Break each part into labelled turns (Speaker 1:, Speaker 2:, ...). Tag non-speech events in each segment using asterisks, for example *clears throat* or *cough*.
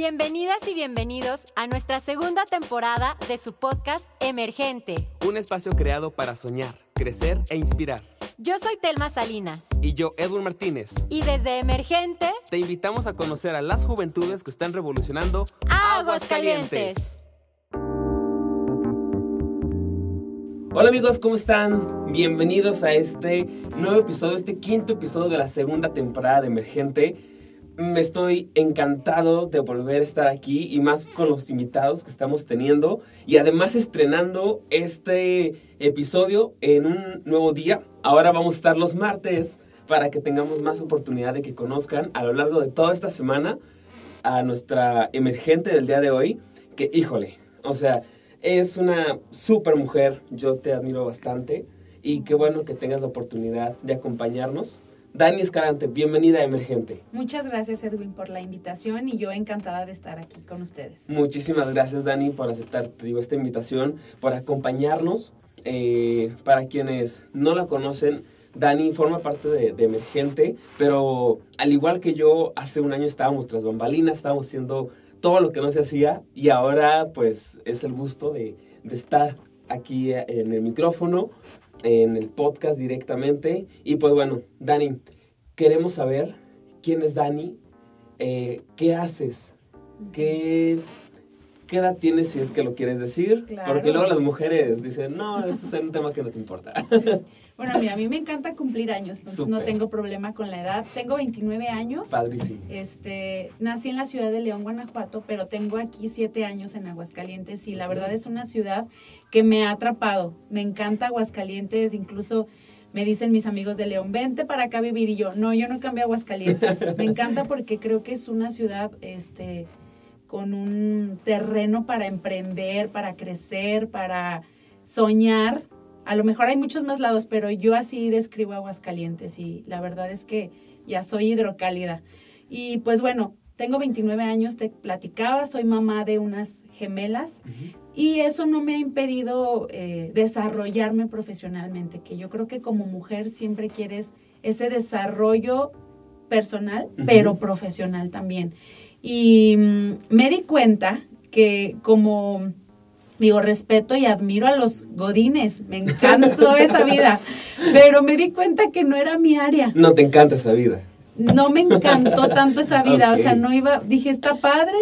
Speaker 1: Bienvenidas y bienvenidos a nuestra segunda temporada de su podcast Emergente.
Speaker 2: Un espacio creado para soñar, crecer e inspirar.
Speaker 1: Yo soy Telma Salinas.
Speaker 2: Y yo, Edwin Martínez.
Speaker 1: Y desde Emergente
Speaker 2: te invitamos a conocer a las juventudes que están revolucionando
Speaker 1: Aguascalientes.
Speaker 2: Hola amigos, ¿cómo están? Bienvenidos a este nuevo episodio, este quinto episodio de la segunda temporada de Emergente me estoy encantado de volver a estar aquí y más con los invitados que estamos teniendo y además estrenando este episodio en un nuevo día. Ahora vamos a estar los martes para que tengamos más oportunidad de que conozcan a lo largo de toda esta semana a nuestra emergente del día de hoy, que híjole, o sea, es una súper mujer, yo te admiro bastante y qué bueno que tengas la oportunidad de acompañarnos Dani Escalante, bienvenida a Emergente.
Speaker 3: Muchas gracias Edwin por la invitación y yo encantada de estar aquí con ustedes.
Speaker 2: Muchísimas gracias Dani por aceptar te digo, esta invitación, por acompañarnos. Eh, para quienes no la conocen, Dani forma parte de, Emergente, pero al igual que yo, hace un año estábamos tras bambalinas, estábamos haciendo todo lo que no se hacía y ahora pues es el gusto de, de estar aquí en el micrófono en el podcast directamente. Y pues bueno, Dani, queremos saber quién es Dani, eh, qué haces, qué, qué edad tienes si es que lo quieres decir, porque luego las mujeres dicen, no, este es un tema que no te importa. *laughs*
Speaker 3: Bueno, mira, a mí me encanta cumplir años, entonces no tengo problema con la edad. Tengo 29 años.
Speaker 2: Padrísimo.
Speaker 3: Este, nací en la ciudad de León, Guanajuato, pero tengo aquí 7 años en Aguascalientes y la verdad es una ciudad que me ha atrapado. Me encanta Aguascalientes, incluso me dicen mis amigos de León, vente para acá a vivir y yo, no, yo no cambio a Aguascalientes. *laughs* Me encanta porque creo que es una ciudad este, con un terreno para emprender, para crecer, para soñar. A lo mejor hay muchos más lados, pero yo así describo Aguascalientes y la verdad es que ya soy hidrocálida. Y pues bueno, tengo 29 años, te platicaba, soy mamá de unas gemelas. Y eso no me ha impedido eh, desarrollarme profesionalmente, que yo creo que como mujer siempre quieres ese desarrollo personal, pero profesional también. Y mm, me di cuenta que como digo, respeto y admiro a los godines, me encantó *laughs* esa vida, pero me di cuenta que no era mi área.
Speaker 2: No te encanta esa vida.
Speaker 3: No me encantó tanto esa vida, o sea, no iba, dije, está padre,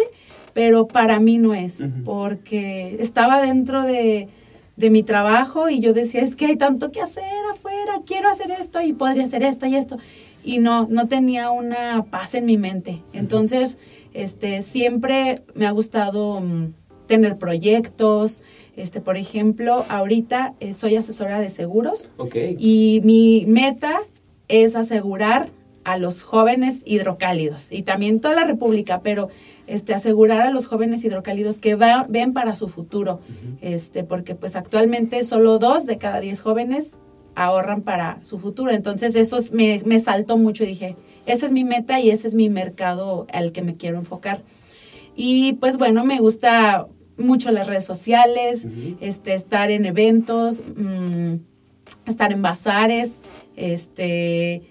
Speaker 3: pero para mí no es, porque estaba dentro de, mi trabajo y yo decía, es que hay tanto que hacer afuera, quiero hacer esto y podría hacer esto y esto. Y no, no tenía una paz en mi mente. Entonces, este, siempre me ha gustado mm, tener proyectos. Este, por ejemplo, ahorita eh, soy asesora de seguros. Y mi meta es asegurar a los jóvenes hidrocálidos y también toda la República, pero este, asegurar a los jóvenes hidrocálidos que ven para su futuro, este, porque pues actualmente solo dos de cada diez jóvenes ahorran para su futuro. Entonces eso me, me saltó mucho y dije, esa es mi meta y ese es mi mercado al que me quiero enfocar. Y pues bueno, me gusta mucho las redes sociales, este, estar en eventos, mm, estar en bazares, este,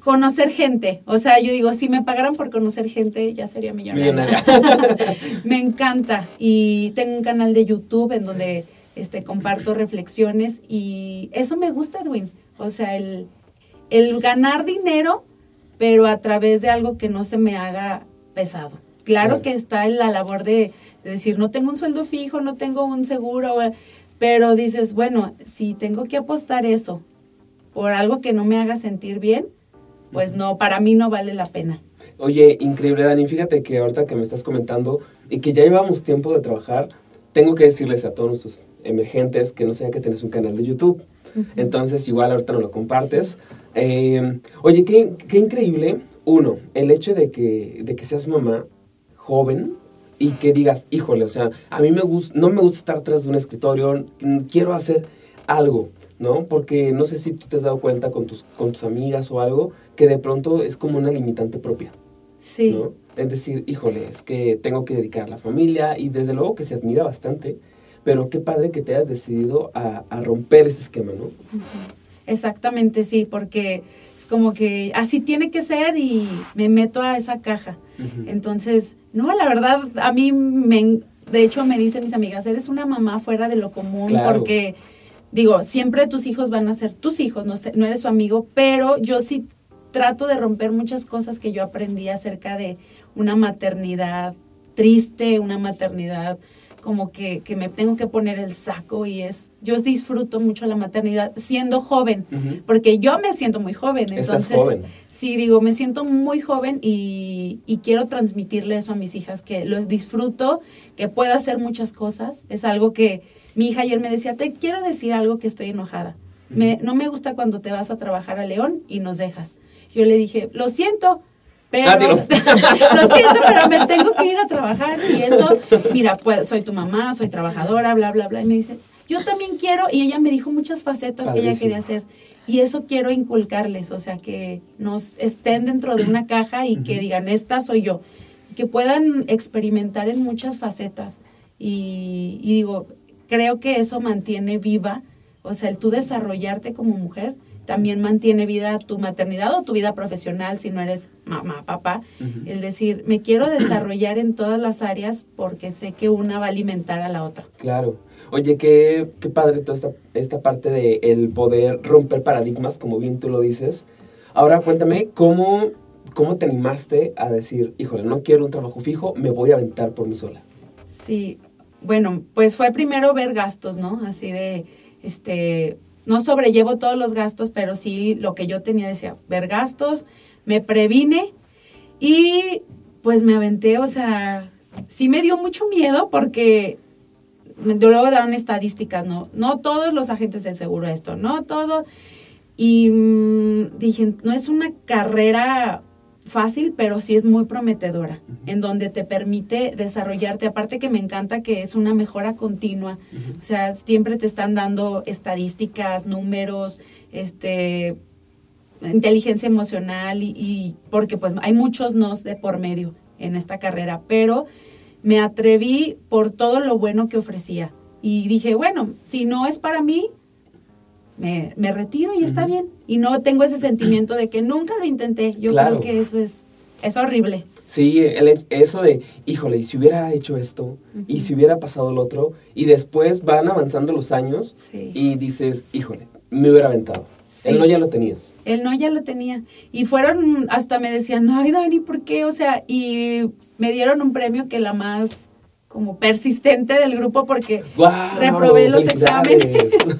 Speaker 3: conocer gente. O sea, yo digo, si me pagaran por conocer gente, ya sería millonaria. *laughs* me encanta. Y tengo un canal de YouTube en donde este, comparto reflexiones y eso me gusta, Edwin. O sea, el, el ganar dinero, pero a través de algo que no se me haga pesado. Claro que está en la labor de, de, decir, no tengo un sueldo fijo, no tengo un seguro, pero dices, bueno, si tengo que apostar eso por algo que no me haga sentir bien, pues no, para mí no vale la pena.
Speaker 2: Oye, increíble, Dani. Fíjate que ahorita que me estás comentando y que ya llevamos tiempo de trabajar, tengo que decirles a todos nuestros emergentes que no sea que tienes un canal de YouTube. Entonces, igual ahorita no lo compartes. Eh, oye, qué, qué, increíble. Uno, el hecho de que, de que seas mamá joven y que digas, híjole, o sea, a mí me gusta, no me gusta estar atrás de un escritorio, quiero hacer algo, ¿no? Porque no sé si tú te has dado cuenta con tus, con tus amigas o algo, que de pronto es como una limitante propia.
Speaker 3: Sí.
Speaker 2: ¿no? Es decir, híjole, es que tengo que dedicar a la familia y desde luego que se admira bastante, pero qué padre que te hayas decidido a, romper ese esquema, ¿no?
Speaker 3: Exactamente, sí, porque es como que así tiene que ser y me meto a esa caja. Entonces, no, la verdad, a mí me, de hecho me dicen mis amigas, eres una mamá fuera de lo común porque, digo, siempre tus hijos van a ser tus hijos, no, no eres su amigo, pero yo sí trato de romper muchas cosas que yo aprendí acerca de una maternidad triste, una maternidad como que, que, me tengo que poner el saco y es, yo disfruto mucho la maternidad siendo joven, porque yo me siento muy joven, entonces, joven. sí, digo, me siento muy joven y, y, quiero transmitirle eso a mis hijas, que los disfruto, que puedo hacer muchas cosas, es algo que mi hija ayer me decía, te quiero decir algo que estoy enojada, me, no me gusta cuando te vas a trabajar a León y nos dejas. Yo le dije, lo siento, pero *laughs* lo siento, pero me tengo que ir a trabajar y eso, mira, pues soy tu mamá, soy trabajadora, bla, bla, bla. Y me dice, yo también quiero, y ella me dijo muchas facetas que ella quería hacer. Y eso quiero inculcarles, o sea, que nos estén dentro de una caja y que digan, esta soy yo, que puedan experimentar en muchas facetas. Y, y digo, creo que eso mantiene viva, o sea, el tú desarrollarte como mujer también mantiene vida tu maternidad o tu vida profesional si no eres mamá, papá. El decir, me quiero desarrollar en todas las áreas porque sé que una va a alimentar a la otra.
Speaker 2: Claro. Oye, qué, qué padre toda esta, esta parte de el poder romper paradigmas, como bien tú lo dices. Ahora cuéntame, ¿cómo, ¿cómo te animaste a decir, híjole, no quiero un trabajo fijo, me voy a aventar por mí sola?
Speaker 3: Sí, bueno, pues fue primero ver gastos, ¿no? Así de, este, no sobrellevo todos los gastos, pero sí lo que yo tenía decía, ver gastos, me previne y pues me aventé, o sea, sí me dio mucho miedo porque luego dan estadísticas, ¿no? No todos los agentes de seguro esto, no todo. Y mm, dije, no es una carrera fácil, pero sí es muy prometedora, en donde te permite desarrollarte. Aparte que me encanta que es una mejora continua, o sea, siempre te están dando estadísticas, números, este inteligencia emocional y, porque pues hay muchos nos de por medio en esta carrera, pero me atreví por todo lo bueno que ofrecía. Y dije, bueno, si no es para mí, me, retiro y está bien. Y no tengo ese sentimiento de que nunca lo intenté. Yo creo que eso es, es horrible.
Speaker 2: Sí, el, eso de, híjole, y si hubiera hecho esto, y si hubiera pasado lo otro, y después van avanzando los años y dices, híjole, me hubiera aventado. El no ya lo tenías.
Speaker 3: El no ya lo tenía. Y fueron, hasta me decían, ay, Dani, ¿por qué? O sea, y me dieron un premio que la más como persistente del grupo porque reprobé los exámenes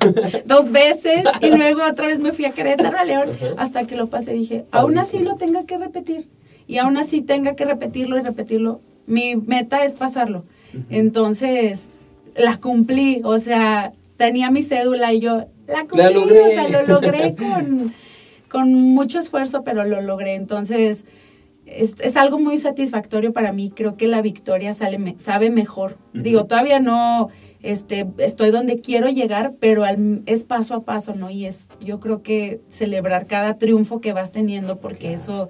Speaker 3: *laughs* dos veces y *laughs* luego otra vez me fui a Querétaro a León hasta que lo pasé. Dije, aún así lo tenga que repetir y aún así tenga que repetirlo y repetirlo, mi meta es pasarlo. Entonces, la cumplí, o sea, tenía mi cédula y yo la cumplí, o sea, lo logré *laughs* con, con mucho esfuerzo, pero lo logré. Entonces, es, algo muy satisfactorio para mí. Creo que la victoria sale, sabe mejor. Digo, todavía no este, estoy donde quiero llegar, pero es paso a paso, ¿no? Y es, yo creo que celebrar cada triunfo que vas teniendo, porque eso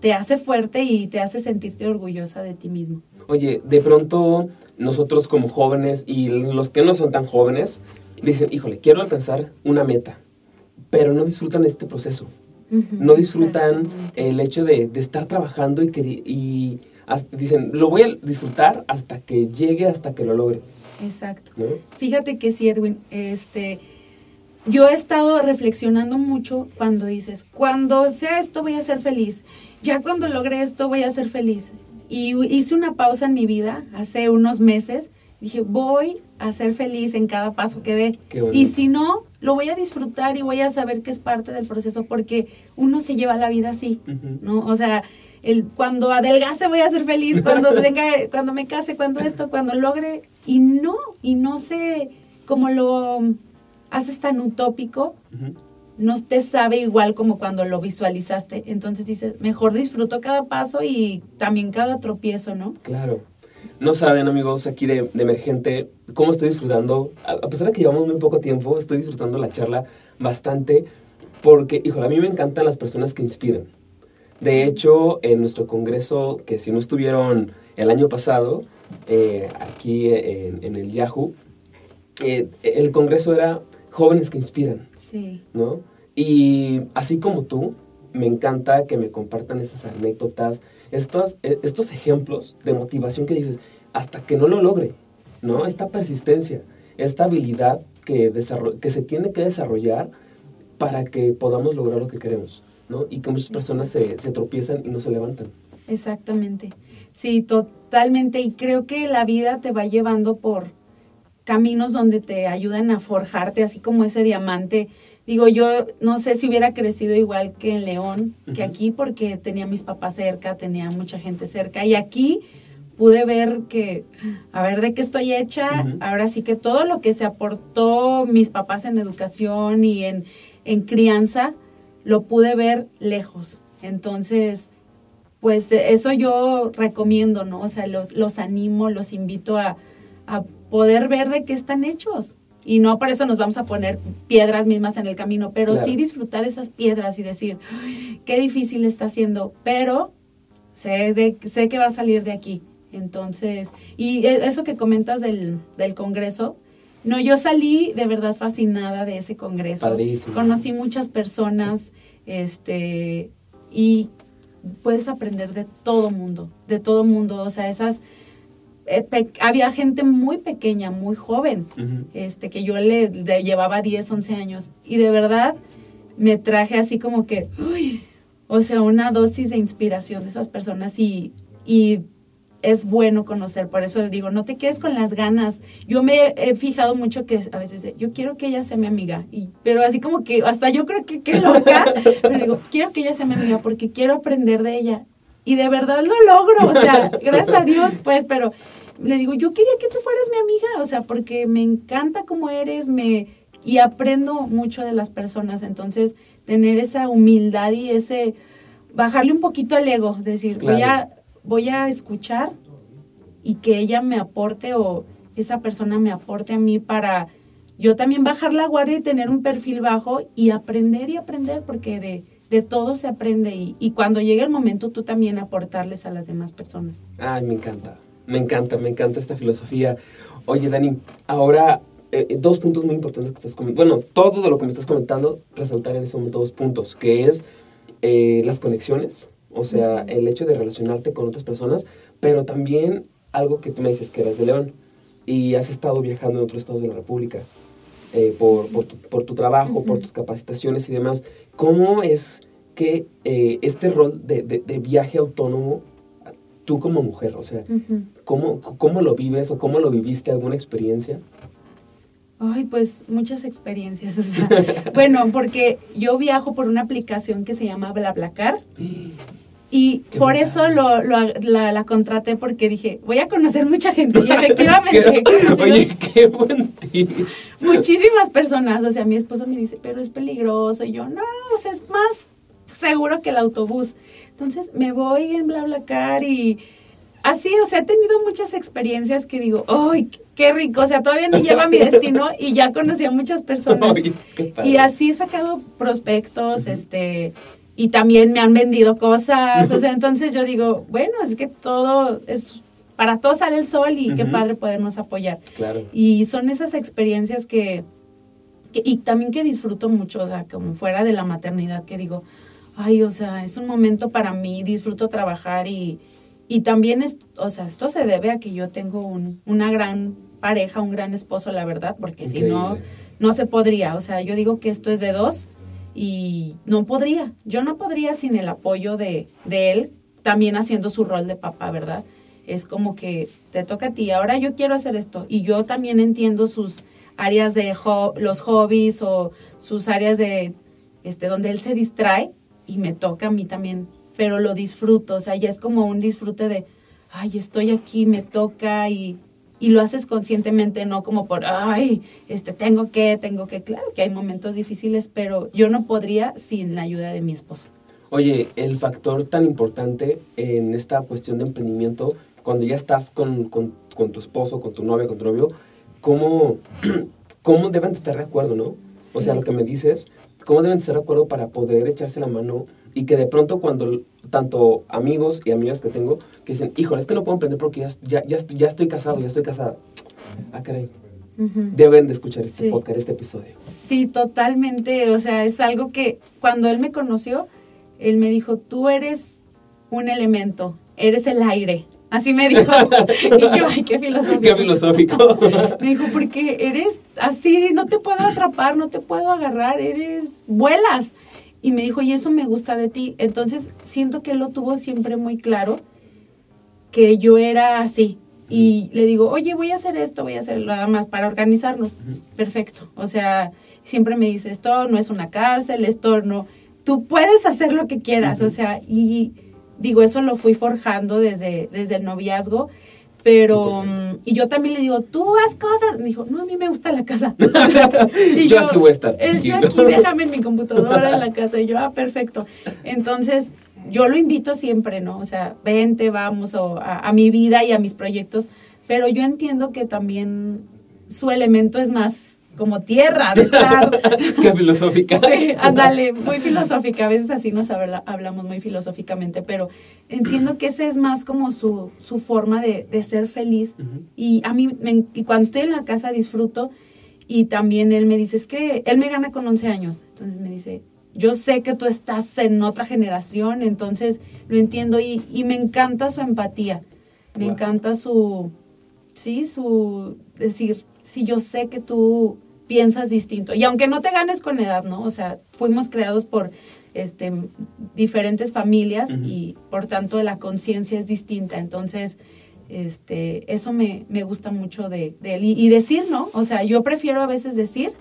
Speaker 3: te hace fuerte y te hace sentirte orgullosa de ti mismo.
Speaker 2: Oye, de pronto nosotros como jóvenes y los que no son tan jóvenes, dicen, híjole, quiero alcanzar una meta, pero no disfrutan este proceso no disfrutan el hecho de, estar trabajando y, que, y dicen, lo voy a disfrutar hasta que llegue, hasta que lo logre.
Speaker 3: Exacto. Fíjate que sí, Edwin, este, yo he estado reflexionando mucho cuando dices, cuando sea esto voy a ser feliz, ya cuando logre esto voy a ser feliz. Y hice una pausa en mi vida hace unos meses, dije, voy a ser feliz en cada paso que dé. Y si no, lo voy a disfrutar y voy a saber que es parte del proceso porque uno se lleva la vida así, ¿no? O sea, el, cuando adelgace voy a ser feliz, cuando *laughs* tenga, cuando me case, cuando esto, cuando logre, y no, y no sé cómo lo haces tan utópico, no te sabe igual como cuando lo visualizaste. Entonces dices, mejor disfruto cada paso y también cada tropiezo, ¿no?
Speaker 2: Claro. No saben, amigos, aquí de, Emergente, cómo estoy disfrutando, a, pesar de que llevamos muy poco tiempo, estoy disfrutando la charla bastante, porque, híjole, a mí me encantan las personas que inspiran. De hecho, en nuestro congreso, que si no estuvieron el año pasado, eh, aquí en, en, el Yahoo, eh, el congreso era jóvenes que inspiran. Sí. ¿No? Y así como tú, me encanta que me compartan estas anécdotas, estos, e, estos ejemplos de motivación que dices, hasta que no lo logre, ¿no? Esta persistencia, esta habilidad que, que se tiene que desarrollar para que podamos lograr lo que queremos, ¿no? Y que muchas personas se, se tropiezan y no se levantan.
Speaker 3: Exactamente. Sí, totalmente. Y creo que la vida te va llevando por caminos donde te ayudan a forjarte, así como ese diamante. Digo, yo no sé si hubiera crecido igual que en León, que aquí, porque tenía mis papás cerca, tenía mucha gente cerca. Y aquí pude ver que, a ver, de qué estoy hecha. Ahora sí que todo lo que se aportó mis papás en educación y en, en crianza, lo pude ver lejos. Entonces, pues eso yo recomiendo, ¿no? O sea, los, los animo, los invito a, a poder ver de qué están hechos. Y no por eso nos vamos a poner piedras mismas en el camino, pero sí disfrutar esas piedras y decir, qué difícil está haciendo, pero sé, de, sé que va a salir de aquí. Entonces, y e, eso que comentas del, del Congreso, no, yo salí de verdad fascinada de ese Congreso.
Speaker 2: Padrísimo.
Speaker 3: Conocí muchas personas, este, y puedes aprender de todo mundo, de todo mundo, o sea, esas había gente muy pequeña, muy joven, este que yo le, llevaba 10, 11 años y de verdad me traje así como que, o sea, una dosis de inspiración de esas personas y, y es bueno conocer, por eso digo, no te quedes con las ganas. Yo me he fijado mucho que a veces yo quiero que ella sea mi amiga, y, pero así como que hasta yo creo que qué loca, *laughs* pero digo, quiero que ella sea mi amiga porque quiero aprender de ella. Y de verdad lo logro, o sea, gracias a Dios, pues, pero le digo, yo quería que tú fueras mi amiga, o sea, porque me encanta cómo eres, me y aprendo mucho de las personas, entonces tener esa humildad y ese bajarle un poquito al ego, decir, voy a voy a escuchar y que ella me aporte o esa persona me aporte a mí para yo también bajar la guardia y tener un perfil bajo y aprender y aprender, porque de, de todo se aprende y, y, cuando llegue el momento tú también aportarles a las demás personas.
Speaker 2: Ay, me encanta, me encanta, me encanta esta filosofía. Oye, Dani, ahora eh, dos puntos muy importantes que estás comentando. Bueno, todo de lo que me estás comentando, resaltar en ese momento dos puntos, que es eh, las conexiones, o sea, el hecho de relacionarte con otras personas, pero también algo que tú me dices que eres de León y has estado viajando en otros estados de la República eh, por, por, tu, trabajo, por tus capacitaciones y demás. ¿Cómo es que eh, este rol de, de, viaje autónomo, tú como mujer, o sea, ¿cómo, ¿cómo lo vives o cómo lo viviste? ¿Alguna experiencia?
Speaker 3: Ay, pues muchas experiencias. *laughs* O sea, bueno, porque yo viajo por una aplicación que se llama BlaBlaCar. *gasps* Y por eso lo, la, la, contraté porque dije, voy a conocer mucha gente. Y *laughs* efectivamente. *laughs*
Speaker 2: Oye, qué buen
Speaker 3: Muchísimas personas. O sea, mi esposo me dice, pero es peligroso. Y yo, no, o sea, es más seguro que el autobús. Entonces me voy en BlaBlaCar y así, o sea, he tenido muchas experiencias que digo, ¡ay, qué rico! O sea, todavía ni llego a mi destino y ya conocí a muchas personas. y así he sacado prospectos, este y también me han vendido cosas, o sea, entonces yo digo, bueno, es que todo es para todos sale el sol y qué padre podernos apoyar.
Speaker 2: Claro.
Speaker 3: Y son esas experiencias que, y también que disfruto mucho, o sea, como fuera de la maternidad, que digo, ay, o sea, es un momento para mí, disfruto trabajar y, y también, es, o sea, esto se debe a que yo tengo un, una gran pareja, un gran esposo, la verdad, porque si no, no se podría, o sea, yo digo que esto es de dos y no podría, yo no podría sin el apoyo de, de él, también haciendo su rol de papá, ¿verdad? Es como que te toca a ti, ahora yo quiero hacer esto. Y yo también entiendo sus áreas de los hobbies o sus áreas de este donde él se distrae y me toca a mí también, pero lo disfruto, o sea, ya es como un disfrute de ay, estoy aquí, me toca y y lo haces conscientemente, no como por, ay, este, tengo que, tengo que, claro que hay momentos difíciles, pero yo no podría sin la ayuda de mi esposo.
Speaker 2: Oye, el factor tan importante en esta cuestión de emprendimiento, cuando ya estás con, con, con tu esposo, con tu novia, con tu novio, ¿cómo, *clears throat* cómo deben estar de acuerdo, no? O sea, lo que me dices, ¿cómo deben estar de acuerdo para poder echarse la mano y que de pronto cuando tanto amigos y amigas que tengo que dicen, híjole, es que no puedo emprender porque ya, ya, ya, estoy, casado, ya estoy casada. Ah, caray. deben de escuchar este podcast, este episodio.
Speaker 3: Sí, totalmente. O sea, es algo que cuando él me conoció, él me dijo, tú eres un elemento, eres el aire. Así me dijo. *laughs* y yo, ay, qué filosófico.
Speaker 2: Qué filosófico.
Speaker 3: me dijo, porque eres así, no te puedo atrapar, no te puedo agarrar, eres, vuelas. Y me dijo, y eso me gusta de ti. Entonces, siento que él lo tuvo siempre muy claro, que yo era así. Y le digo, oye, voy a hacer esto, voy a hacer nada más para organizarnos. Perfecto. O sea, siempre me dice, esto no es una cárcel, esto no tú puedes hacer lo que quieras, o sea, y digo, eso lo fui forjando desde, desde el noviazgo, pero, mm, y yo también le digo, tú haz cosas, me dijo, no, a mí me gusta la casa. *laughs* *laughs*
Speaker 2: y yo, aquí voy a estar.
Speaker 3: yo aquí, déjame en mi computadora en la casa, y yo, ah, perfecto. Entonces, yo lo invito siempre, ¿no? O sea, vente, vamos a, a mi vida y a mis proyectos, pero yo entiendo que también su elemento es más como tierra de estar. *laughs*
Speaker 2: Qué filosófica.
Speaker 3: sí, ándale, muy filosófica. A veces así nos hablamos muy filosóficamente, pero entiendo que ese es más como su, su forma de, de ser feliz. Y a mí, y cuando estoy en la casa disfruto y también él me dice, es que él me gana con 11 años. Entonces me dice, yo sé que tú estás en otra generación, entonces lo entiendo y, y me encanta su empatía. Me encanta su, sí, su decir, si yo sé que tú piensas distinto. Y aunque no te ganes con edad, ¿no? O sea, fuimos creados por este, diferentes familias y por tanto la conciencia es distinta. Entonces, este, eso me, me gusta mucho de, él. Y, decir, ¿no? O sea, yo prefiero a veces decir,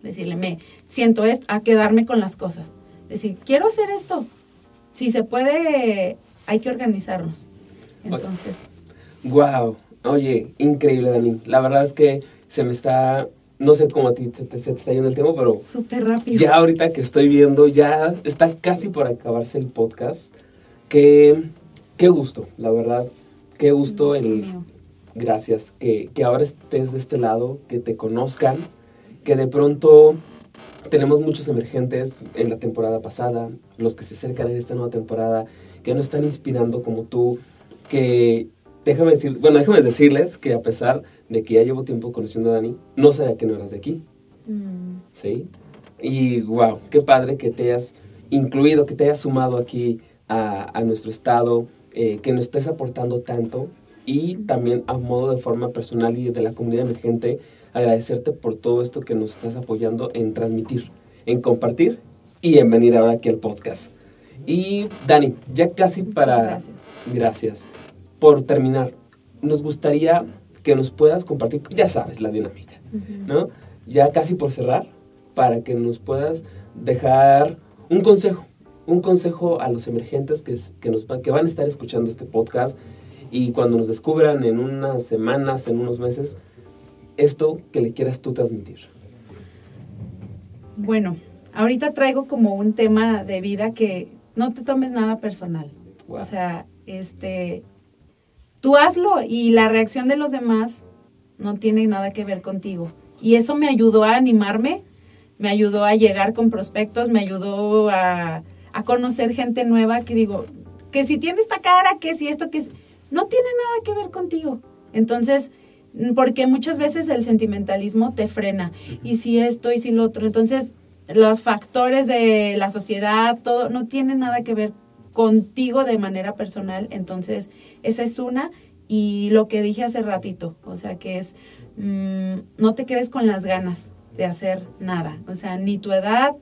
Speaker 3: decirle, me siento esto, a quedarme con las cosas. Decir, quiero hacer esto. Si se puede, hay que organizarnos. Entonces.
Speaker 2: Wow. Oye, increíble, Dani. La verdad es que se me está, no sé cómo a ti se te, está yendo el tiempo, pero...
Speaker 3: Súper rápido.
Speaker 2: Ya ahorita que estoy viendo, ya está casi por acabarse el podcast. Qué, qué gusto, la verdad. Qué gusto el... Gracias. Que, que ahora estés de este lado, que te conozcan, que de pronto tenemos muchos emergentes en la temporada pasada, los que se acercan en esta nueva temporada, que nos están inspirando como tú, que déjame decir, bueno, déjame decirles que a pesar de que ya llevo tiempo conociendo a Dani, no sabía que no eras de aquí. Mm. ¿Sí? Y wow, qué padre que te hayas incluido, que te hayas sumado aquí a, a nuestro estado, eh, que nos estés aportando tanto y también a modo de forma personal y de la comunidad emergente, agradecerte por todo esto que nos estás apoyando en transmitir, en compartir y en venir ahora aquí al podcast. Y Dani, ya casi para...
Speaker 3: Gracias.
Speaker 2: Gracias por terminar, nos gustaría que nos puedas compartir, ya sabes, la dinámica, ¿no? Ya casi por cerrar, para que nos puedas dejar un consejo, un consejo a los emergentes que, que, nos, que van a estar escuchando este podcast y cuando nos descubran en unas semanas, en unos meses, esto que le quieras tú transmitir.
Speaker 3: Bueno, ahorita traigo como un tema de vida que no te tomes nada personal. O sea, este, Tú hazlo y la reacción de los demás no tiene nada que ver contigo. Y eso me ayudó a animarme, me ayudó a llegar con prospectos, me ayudó a, conocer gente nueva que digo, que si tiene esta cara, que si esto, que no tiene nada que ver contigo. Entonces, porque muchas veces el sentimentalismo te frena. Y si esto, y si lo otro. Entonces, los factores de la sociedad, todo, no tiene nada que ver contigo de manera personal. Entonces, esa es una. Y lo que dije hace ratito, o sea, que es, mm, no te quedes con las ganas de hacer nada. O sea, ni tu edad,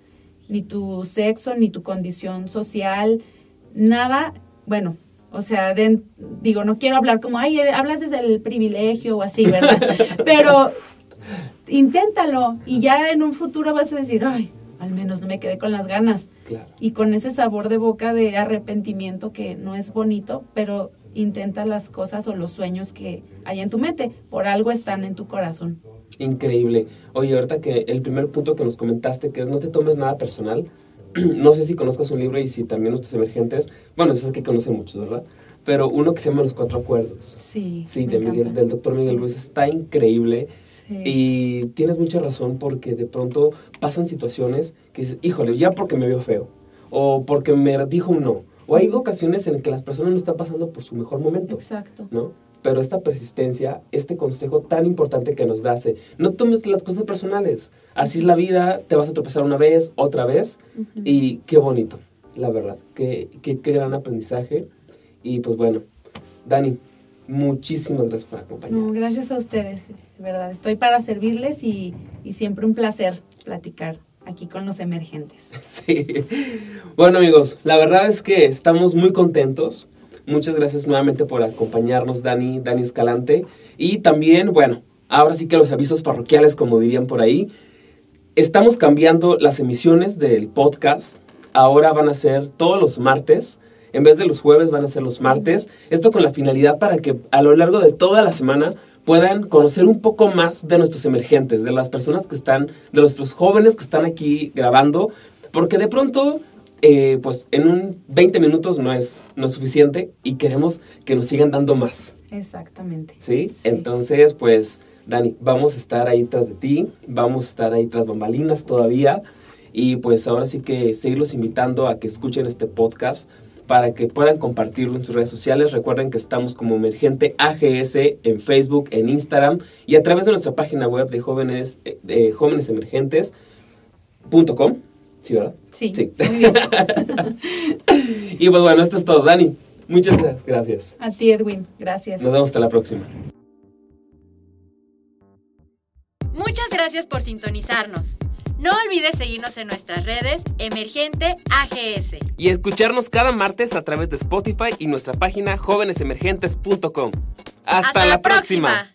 Speaker 3: ni tu sexo, ni tu condición social, nada, bueno, o sea, digo, no quiero hablar como, ay, hablas desde el privilegio o así, ¿verdad? *laughs* Pero inténtalo y ya en un futuro vas a decir, ay, al menos no me quedé con las ganas. Y con ese sabor de boca de arrepentimiento que no es bonito, pero intenta las cosas o los sueños que hay en tu mente. Por algo están en tu corazón.
Speaker 2: Increíble. Oye, ahorita que el primer punto que nos comentaste, que es no te tomes nada personal, *clears throat* no sé si conozcas un libro y si también nuestros emergentes, bueno, eso es que conocen muchos, ¿verdad? Pero uno que se llama Los Cuatro Acuerdos.
Speaker 3: Sí.
Speaker 2: Sí, de Miguel, del doctor Miguel Luis, está increíble. Sí. Y tienes mucha razón porque de pronto pasan situaciones que dices, híjole, ya porque me veo feo, o porque me dijo un no, o hay ocasiones en que las personas no están pasando por su mejor momento.
Speaker 3: Exacto.
Speaker 2: ¿No? pero esta persistencia, este consejo tan importante que nos da, hace, no tomes las cosas personales. Así es la vida, te vas a tropezar una vez, otra vez, y qué bonito, la verdad, qué, qué, qué gran aprendizaje. Y pues bueno, Dani, muchísimas gracias por acompañarnos.
Speaker 3: gracias a ustedes, de verdad. Estoy para servirles y, y, siempre un placer platicar aquí con los emergentes. *laughs*
Speaker 2: Sí. Bueno amigos, la verdad es que estamos muy contentos. Muchas gracias nuevamente por acompañarnos, Dani, Dani Escalante. Y también, bueno, ahora sí que los avisos parroquiales, como dirían por ahí. Estamos cambiando las emisiones del podcast. Ahora van a ser todos los martes en vez de los jueves van a ser los martes. Esto con la finalidad para que a lo largo de toda la semana puedan conocer un poco más de nuestros emergentes, de las personas que están, de nuestros jóvenes que están aquí grabando, porque de pronto, eh, pues en un 20 minutos no es, no es suficiente y queremos que nos sigan dando más.
Speaker 3: Exactamente.
Speaker 2: ¿Sí? Entonces, pues, Dani, vamos a estar ahí tras de ti, vamos a estar ahí tras bambalinas todavía y pues ahora sí que seguirlos invitando a que escuchen este podcast para que puedan compartirlo en sus redes sociales. Recuerden que estamos como Emergente AGS en Facebook, en Instagram y a través de nuestra página web de jóvenes, eh, de jóvenesemergentes.com. ¿Sí, verdad?
Speaker 3: Sí. sí. Muy bien. *laughs*
Speaker 2: y pues bueno, esto es todo. Dani, muchas gracias.
Speaker 3: A ti, Edwin. Gracias.
Speaker 2: Nos vemos hasta la próxima.
Speaker 1: Muchas gracias por sintonizarnos. No olvides seguirnos en nuestras redes Emergente AGS.
Speaker 2: Y escucharnos cada martes a través de Spotify y nuestra página jóvenesemergentes.com. Hasta, la, próxima.